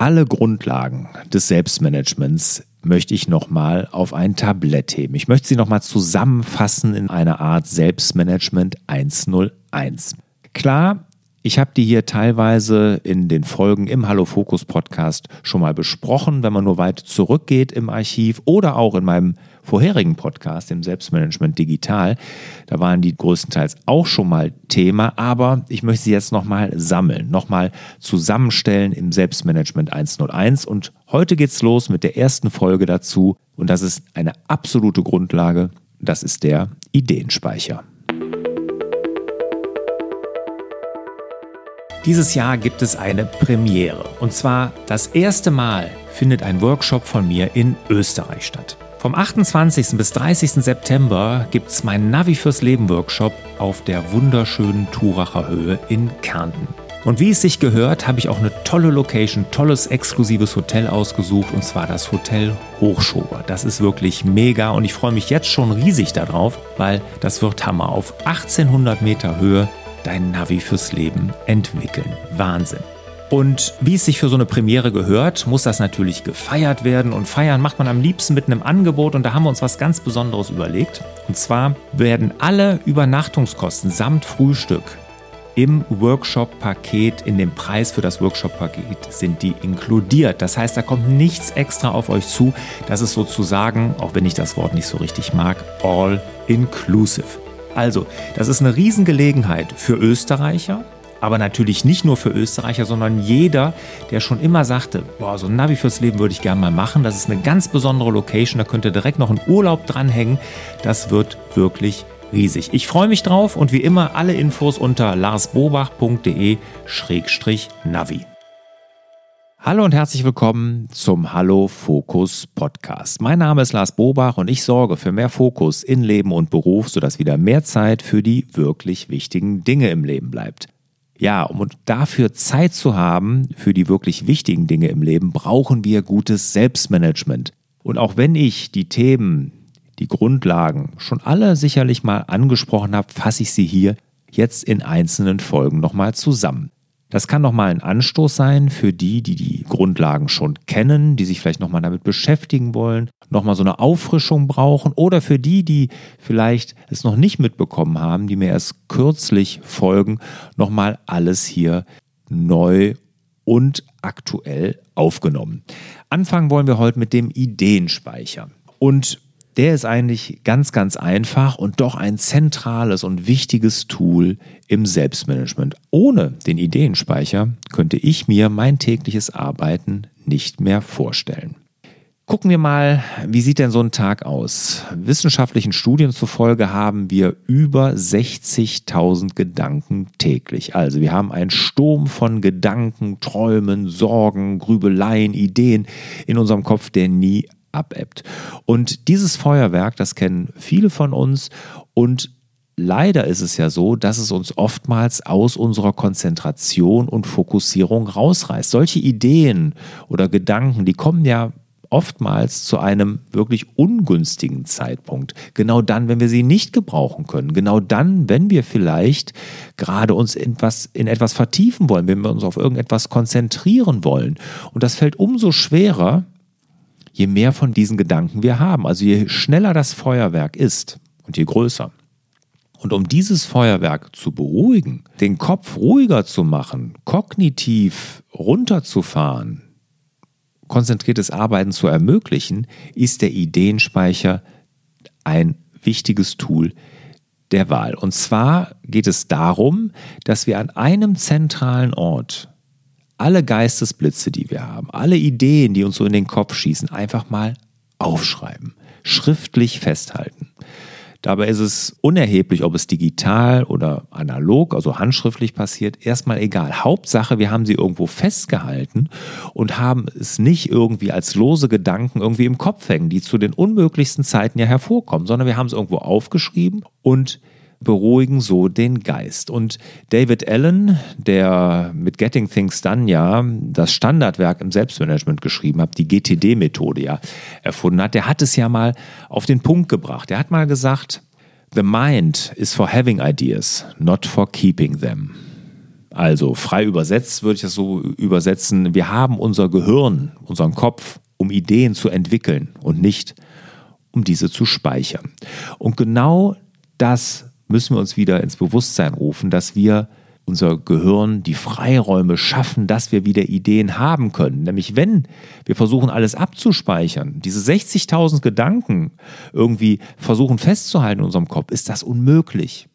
Alle Grundlagen des Selbstmanagements möchte ich nochmal auf ein Tablett heben. Ich möchte sie nochmal zusammenfassen in einer Art Selbstmanagement 101. Klar, ich habe die hier teilweise in den Folgen im Hallo Fokus Podcast schon mal besprochen, wenn man nur weit zurückgeht im Archiv oder auch in meinem vorherigen Podcast, dem Selbstmanagement Digital. Da waren die größtenteils auch schon mal Thema, aber ich möchte sie jetzt nochmal sammeln, nochmal zusammenstellen im Selbstmanagement 101. Und heute geht's los mit der ersten Folge dazu. Und das ist eine absolute Grundlage. Das ist der Ideenspeicher. Dieses Jahr gibt es eine Premiere. Und zwar das erste Mal findet ein Workshop von mir in Österreich statt. Vom 28. bis 30. September gibt es meinen Navi fürs Leben Workshop auf der wunderschönen Turacher Höhe in Kärnten. Und wie es sich gehört, habe ich auch eine tolle Location, tolles exklusives Hotel ausgesucht und zwar das Hotel Hochschober. Das ist wirklich mega und ich freue mich jetzt schon riesig darauf, weil das wird Hammer auf 1800 Meter Höhe dein Navi fürs Leben entwickeln. Wahnsinn. Und wie es sich für so eine Premiere gehört, muss das natürlich gefeiert werden. Und feiern macht man am liebsten mit einem Angebot. Und da haben wir uns was ganz Besonderes überlegt. Und zwar werden alle Übernachtungskosten samt Frühstück im Workshop-Paket, in dem Preis für das Workshop-Paket sind die inkludiert. Das heißt, da kommt nichts extra auf euch zu. Das ist sozusagen, auch wenn ich das Wort nicht so richtig mag, all inclusive. Also, das ist eine Riesengelegenheit für Österreicher, aber natürlich nicht nur für Österreicher, sondern jeder, der schon immer sagte, boah, so ein Navi fürs Leben würde ich gerne mal machen. Das ist eine ganz besondere Location, da könnt ihr direkt noch einen Urlaub dranhängen. Das wird wirklich riesig. Ich freue mich drauf und wie immer alle Infos unter larsbobach.de-navi. Hallo und herzlich willkommen zum Hallo Fokus Podcast. Mein Name ist Lars Bobach und ich sorge für mehr Fokus in Leben und Beruf, sodass wieder mehr Zeit für die wirklich wichtigen Dinge im Leben bleibt. Ja, um dafür Zeit zu haben, für die wirklich wichtigen Dinge im Leben, brauchen wir gutes Selbstmanagement. Und auch wenn ich die Themen, die Grundlagen schon alle sicherlich mal angesprochen habe, fasse ich sie hier jetzt in einzelnen Folgen nochmal zusammen. Das kann nochmal ein Anstoß sein für die, die die Grundlagen schon kennen, die sich vielleicht nochmal damit beschäftigen wollen, nochmal so eine Auffrischung brauchen oder für die, die vielleicht es noch nicht mitbekommen haben, die mir erst kürzlich folgen, nochmal alles hier neu und aktuell aufgenommen. Anfangen wollen wir heute mit dem Ideenspeicher. Und der ist eigentlich ganz, ganz einfach und doch ein zentrales und wichtiges Tool im Selbstmanagement. Ohne den Ideenspeicher könnte ich mir mein tägliches Arbeiten nicht mehr vorstellen. Gucken wir mal, wie sieht denn so ein Tag aus? Wissenschaftlichen Studien zufolge haben wir über 60.000 Gedanken täglich. Also wir haben einen Sturm von Gedanken, Träumen, Sorgen, Grübeleien, Ideen in unserem Kopf, der nie abebbt. Und dieses Feuerwerk, das kennen viele von uns und leider ist es ja so, dass es uns oftmals aus unserer Konzentration und Fokussierung rausreißt. Solche Ideen oder Gedanken, die kommen ja oftmals zu einem wirklich ungünstigen Zeitpunkt. Genau dann, wenn wir sie nicht gebrauchen können. Genau dann, wenn wir vielleicht gerade uns in etwas, in etwas vertiefen wollen, wenn wir uns auf irgendetwas konzentrieren wollen. Und das fällt umso schwerer, je mehr von diesen Gedanken wir haben. Also je schneller das Feuerwerk ist und je größer. Und um dieses Feuerwerk zu beruhigen, den Kopf ruhiger zu machen, kognitiv runterzufahren, konzentriertes Arbeiten zu ermöglichen, ist der Ideenspeicher ein wichtiges Tool der Wahl. Und zwar geht es darum, dass wir an einem zentralen Ort alle Geistesblitze, die wir haben, alle Ideen, die uns so in den Kopf schießen, einfach mal aufschreiben, schriftlich festhalten. Dabei ist es unerheblich, ob es digital oder analog, also handschriftlich passiert, erstmal egal. Hauptsache, wir haben sie irgendwo festgehalten und haben es nicht irgendwie als lose Gedanken irgendwie im Kopf hängen, die zu den unmöglichsten Zeiten ja hervorkommen, sondern wir haben es irgendwo aufgeschrieben und beruhigen so den Geist. Und David Allen, der mit Getting Things Done ja das Standardwerk im Selbstmanagement geschrieben hat, die GTD-Methode ja erfunden hat, der hat es ja mal auf den Punkt gebracht. Er hat mal gesagt, The mind is for having ideas, not for keeping them. Also frei übersetzt würde ich das so übersetzen, wir haben unser Gehirn, unseren Kopf, um Ideen zu entwickeln und nicht um diese zu speichern. Und genau das müssen wir uns wieder ins Bewusstsein rufen, dass wir unser Gehirn die Freiräume schaffen, dass wir wieder Ideen haben können. Nämlich wenn wir versuchen, alles abzuspeichern, diese 60.000 Gedanken irgendwie versuchen festzuhalten in unserem Kopf, ist das unmöglich.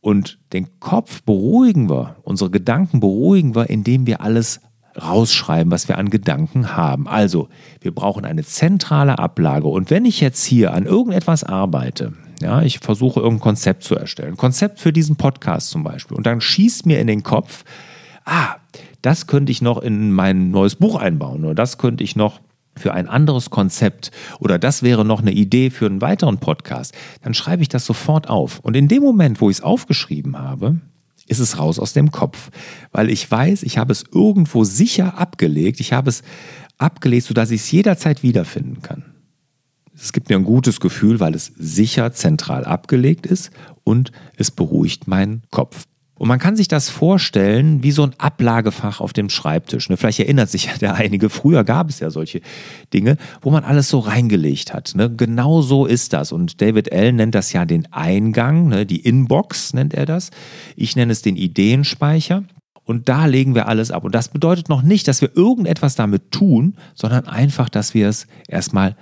Und den Kopf beruhigen wir, unsere Gedanken beruhigen wir, indem wir alles rausschreiben, was wir an Gedanken haben. Also, wir brauchen eine zentrale Ablage. Und wenn ich jetzt hier an irgendetwas arbeite, ja, ich versuche irgendein Konzept zu erstellen, Konzept für diesen Podcast zum Beispiel, und dann schießt mir in den Kopf, ah, das könnte ich noch in mein neues Buch einbauen oder das könnte ich noch für ein anderes Konzept oder das wäre noch eine Idee für einen weiteren Podcast, dann schreibe ich das sofort auf. Und in dem Moment, wo ich es aufgeschrieben habe, ist es raus aus dem Kopf, weil ich weiß, ich habe es irgendwo sicher abgelegt, ich habe es abgelegt, sodass ich es jederzeit wiederfinden kann. Es gibt mir ein gutes Gefühl, weil es sicher zentral abgelegt ist und es beruhigt meinen Kopf. Und man kann sich das vorstellen wie so ein Ablagefach auf dem Schreibtisch. Ne? Vielleicht erinnert sich ja der einige, früher gab es ja solche Dinge, wo man alles so reingelegt hat. Ne? Genau so ist das. Und David Allen nennt das ja den Eingang, ne? die Inbox nennt er das. Ich nenne es den Ideenspeicher. Und da legen wir alles ab. Und das bedeutet noch nicht, dass wir irgendetwas damit tun, sondern einfach, dass wir es erstmal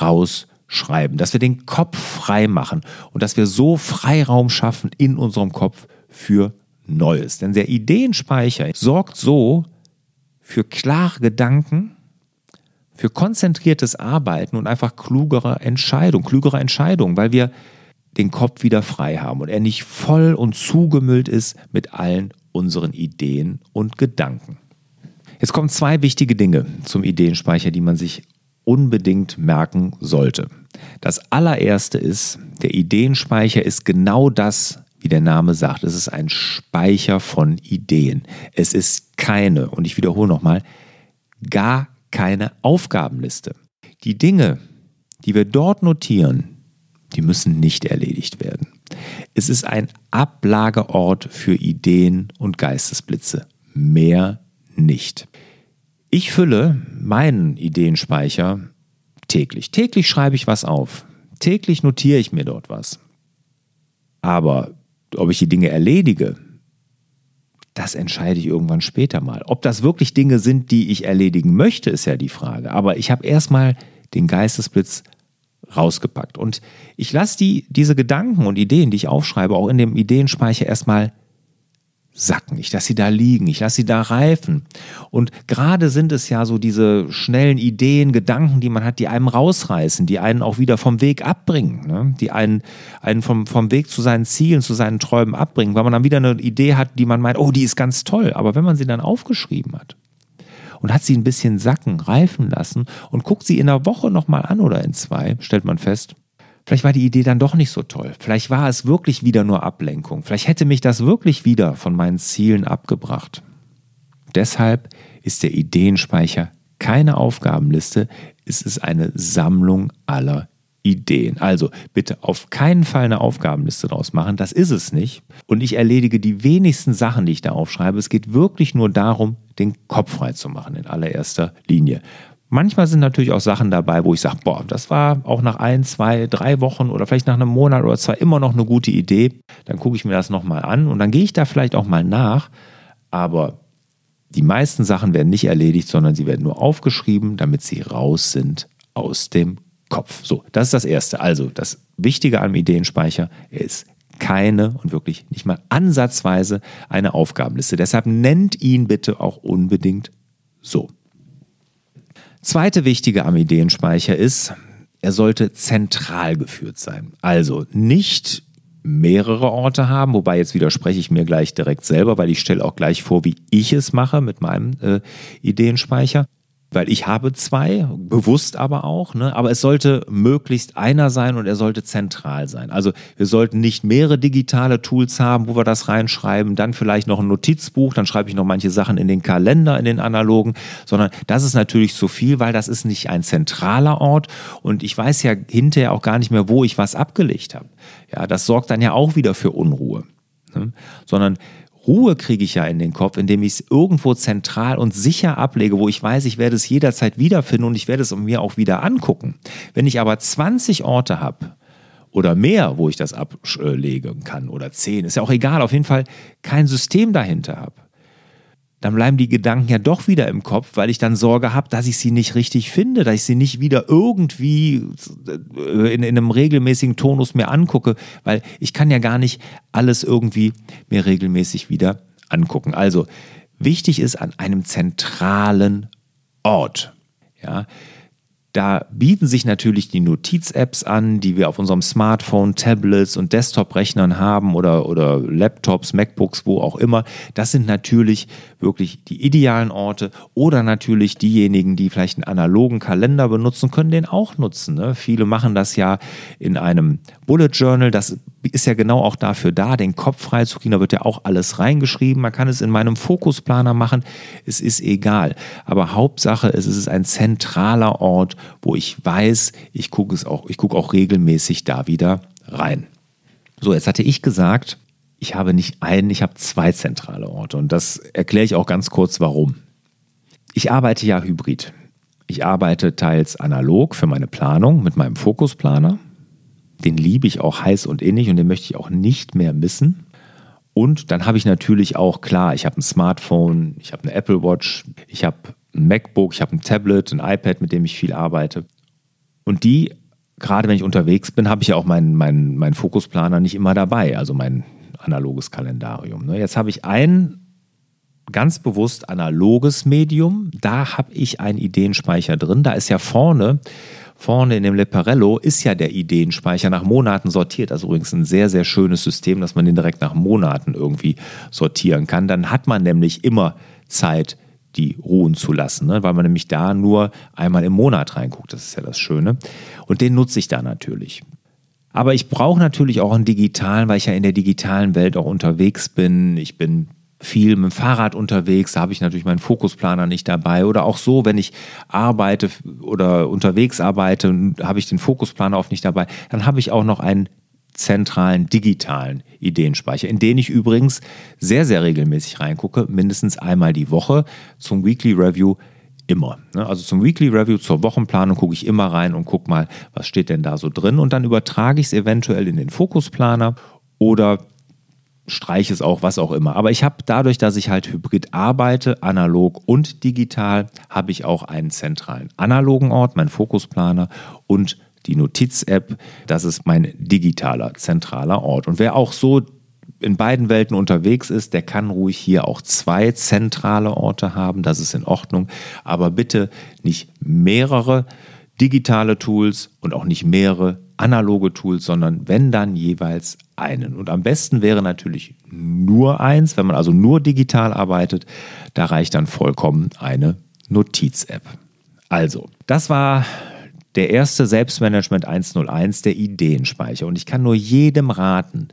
rausschreiben, dass wir den Kopf frei machen und dass wir so Freiraum schaffen in unserem Kopf für Neues. Denn der Ideenspeicher sorgt so für klare Gedanken, für konzentriertes Arbeiten und einfach klugere Entscheidungen, klügere Entscheidungen, weil wir den Kopf wieder frei haben und er nicht voll und zugemüllt ist mit allen unseren Ideen und Gedanken. Jetzt kommen zwei wichtige Dinge zum Ideenspeicher, die man sich unbedingt merken sollte. Das allererste ist, der Ideenspeicher ist genau das, wie der Name sagt, es ist ein Speicher von Ideen. Es ist keine, und ich wiederhole nochmal, gar keine Aufgabenliste. Die Dinge, die wir dort notieren, die müssen nicht erledigt werden. Es ist ein Ablageort für Ideen und Geistesblitze. Mehr nicht. Ich fülle meinen Ideenspeicher täglich. Täglich schreibe ich was auf. Täglich notiere ich mir dort was. Aber ob ich die Dinge erledige, das entscheide ich irgendwann später mal. Ob das wirklich Dinge sind, die ich erledigen möchte, ist ja die Frage. Aber ich habe erstmal den Geistesblitz rausgepackt. Und ich lasse die, diese Gedanken und Ideen, die ich aufschreibe, auch in dem Ideenspeicher erstmal sacken. Ich lasse sie da liegen, ich lasse sie da reifen. Und gerade sind es ja so diese schnellen Ideen, Gedanken, die man hat, die einem rausreißen, die einen auch wieder vom Weg abbringen, ne? die einen, einen vom, vom Weg zu seinen Zielen, zu seinen Träumen abbringen, weil man dann wieder eine Idee hat, die man meint, oh, die ist ganz toll. Aber wenn man sie dann aufgeschrieben hat und hat sie ein bisschen sacken, reifen lassen und guckt sie in einer Woche nochmal an oder in zwei, stellt man fest, Vielleicht war die Idee dann doch nicht so toll. Vielleicht war es wirklich wieder nur Ablenkung. Vielleicht hätte mich das wirklich wieder von meinen Zielen abgebracht. Deshalb ist der Ideenspeicher keine Aufgabenliste, es ist eine Sammlung aller Ideen. Also bitte auf keinen Fall eine Aufgabenliste draus machen, das ist es nicht. Und ich erledige die wenigsten Sachen, die ich da aufschreibe. Es geht wirklich nur darum, den Kopf frei zu machen in allererster Linie. Manchmal sind natürlich auch Sachen dabei, wo ich sage, boah, das war auch nach ein, zwei, drei Wochen oder vielleicht nach einem Monat oder zwei immer noch eine gute Idee. Dann gucke ich mir das nochmal an und dann gehe ich da vielleicht auch mal nach. Aber die meisten Sachen werden nicht erledigt, sondern sie werden nur aufgeschrieben, damit sie raus sind aus dem Kopf. So, das ist das Erste. Also, das Wichtige am Ideenspeicher, er ist keine und wirklich nicht mal ansatzweise eine Aufgabenliste. Deshalb nennt ihn bitte auch unbedingt so. Zweite wichtige am Ideenspeicher ist, er sollte zentral geführt sein. Also nicht mehrere Orte haben, wobei jetzt widerspreche ich mir gleich direkt selber, weil ich stelle auch gleich vor, wie ich es mache mit meinem äh, Ideenspeicher weil ich habe zwei, bewusst aber auch, ne? aber es sollte möglichst einer sein und er sollte zentral sein. Also wir sollten nicht mehrere digitale Tools haben, wo wir das reinschreiben, dann vielleicht noch ein Notizbuch, dann schreibe ich noch manche Sachen in den Kalender, in den analogen, sondern das ist natürlich zu viel, weil das ist nicht ein zentraler Ort und ich weiß ja hinterher auch gar nicht mehr, wo ich was abgelegt habe. Ja, das sorgt dann ja auch wieder für Unruhe. Ne? Sondern Ruhe kriege ich ja in den Kopf, indem ich es irgendwo zentral und sicher ablege, wo ich weiß, ich werde es jederzeit wiederfinden und ich werde es mir auch wieder angucken. Wenn ich aber 20 Orte habe, oder mehr, wo ich das ablegen kann oder 10, ist ja auch egal, auf jeden Fall kein System dahinter habe dann bleiben die Gedanken ja doch wieder im Kopf, weil ich dann Sorge habe, dass ich sie nicht richtig finde, dass ich sie nicht wieder irgendwie äh, in, in, einem regelmäßigen Tonus mir angucke, weil ich kann ja gar nicht alles irgendwie mir regelmäßig wieder angucken. Also wichtig ist an einem zentralen Ort. Ja, da bieten sich natürlich die Notiz-Apps an, die wir auf unserem Smartphone, Tablets und Desktop-Rechnern haben oder, oder Laptops, MacBooks, wo auch immer. Das sind natürlich wirklich die idealen Orte oder natürlich diejenigen, die vielleicht einen analogen Kalender benutzen, können den auch nutzen. Ne? Viele machen das ja in einem Bullet Journal. Das ist ja genau auch dafür da, den Kopf freizukriegen. Da wird ja auch alles reingeschrieben. Man kann es in meinem Fokusplaner machen. Es ist egal. Aber Hauptsache, es ist ein zentraler Ort, wo ich weiß, ich gucke es auch, ich gucke auch regelmäßig da wieder rein. So, jetzt hatte ich gesagt, ich habe nicht einen, ich habe zwei zentrale Orte. Und das erkläre ich auch ganz kurz, warum. Ich arbeite ja hybrid. Ich arbeite teils analog für meine Planung mit meinem Fokusplaner den liebe ich auch heiß und innig und den möchte ich auch nicht mehr missen. Und dann habe ich natürlich auch, klar, ich habe ein Smartphone, ich habe eine Apple Watch, ich habe ein MacBook, ich habe ein Tablet, ein iPad, mit dem ich viel arbeite. Und die, gerade wenn ich unterwegs bin, habe ich ja auch meinen mein, mein Fokusplaner nicht immer dabei, also mein analoges Kalendarium. Ne? Jetzt habe ich ein ganz bewusst analoges Medium. Da habe ich einen Ideenspeicher drin. Da ist ja vorne Vorne in dem Leparello ist ja der Ideenspeicher nach Monaten sortiert. Also übrigens ein sehr, sehr schönes System, dass man den direkt nach Monaten irgendwie sortieren kann. Dann hat man nämlich immer Zeit, die ruhen zu lassen, ne? weil man nämlich da nur einmal im Monat reinguckt. Das ist ja das Schöne. Und den nutze ich da natürlich. Aber ich brauche natürlich auch einen digitalen, weil ich ja in der digitalen Welt auch unterwegs bin. Ich bin viel mit dem Fahrrad unterwegs, da habe ich natürlich meinen Fokusplaner nicht dabei. Oder auch so, wenn ich arbeite oder unterwegs arbeite, habe ich den Fokusplaner oft nicht dabei. Dann habe ich auch noch einen zentralen digitalen Ideenspeicher, in den ich übrigens sehr, sehr regelmäßig reingucke, mindestens einmal die Woche zum Weekly Review immer. Ne? Also zum Weekly Review, zur Wochenplanung gucke ich immer rein und gucke mal, was steht denn da so drin und dann übertrage ich es eventuell in den Fokusplaner oder streiche es auch, was auch immer. Aber ich habe dadurch, dass ich halt hybrid arbeite, analog und digital, habe ich auch einen zentralen analogen Ort, meinen Fokusplaner und die Notiz-App. Das ist mein digitaler zentraler Ort. Und wer auch so in beiden Welten unterwegs ist, der kann ruhig hier auch zwei zentrale Orte haben. Das ist in Ordnung. Aber bitte nicht mehrere digitale Tools und auch nicht mehrere analoge Tools, sondern wenn dann jeweils einen. Und am besten wäre natürlich nur eins, wenn man also nur digital arbeitet, da reicht dann vollkommen eine Notiz-App. Also, das war der erste Selbstmanagement 101, der Ideenspeicher. Und ich kann nur jedem raten,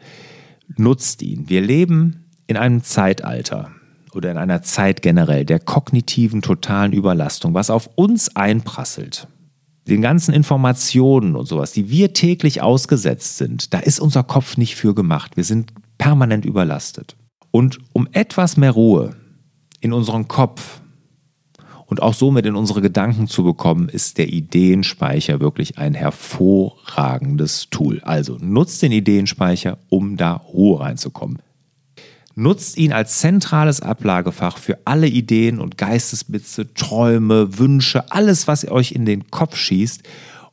nutzt ihn. Wir leben in einem Zeitalter oder in einer Zeit generell der kognitiven totalen Überlastung, was auf uns einprasselt den ganzen Informationen und sowas, die wir täglich ausgesetzt sind, da ist unser Kopf nicht für gemacht. Wir sind permanent überlastet. Und um etwas mehr Ruhe in unseren Kopf und auch somit in unsere Gedanken zu bekommen, ist der Ideenspeicher wirklich ein hervorragendes Tool. Also nutzt den Ideenspeicher, um da Ruhe reinzukommen. Nutzt ihn als zentrales Ablagefach für alle Ideen und Geistesblitze, Träume, Wünsche, alles, was euch in den Kopf schießt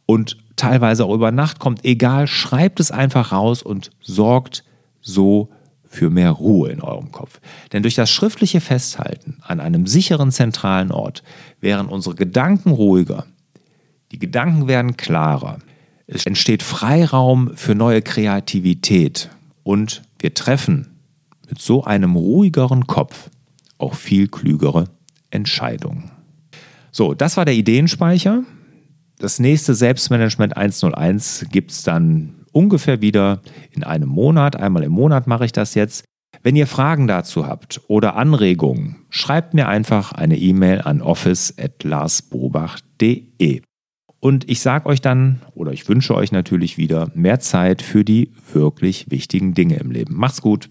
und teilweise auch über Nacht kommt. Egal, schreibt es einfach raus und sorgt so für mehr Ruhe in eurem Kopf. Denn durch das schriftliche Festhalten an einem sicheren zentralen Ort wären unsere Gedanken ruhiger, die Gedanken werden klarer, es entsteht Freiraum für neue Kreativität und wir treffen mit so einem ruhigeren Kopf auch viel klügere Entscheidungen. So, das war der Ideenspeicher. Das nächste Selbstmanagement 101 gibt es dann ungefähr wieder in einem Monat. Einmal im Monat mache ich das jetzt. Wenn ihr Fragen dazu habt oder Anregungen, schreibt mir einfach eine E-Mail an office.larsbobach.de. Und ich sage euch dann, oder ich wünsche euch natürlich wieder mehr Zeit für die wirklich wichtigen Dinge im Leben. Macht's gut.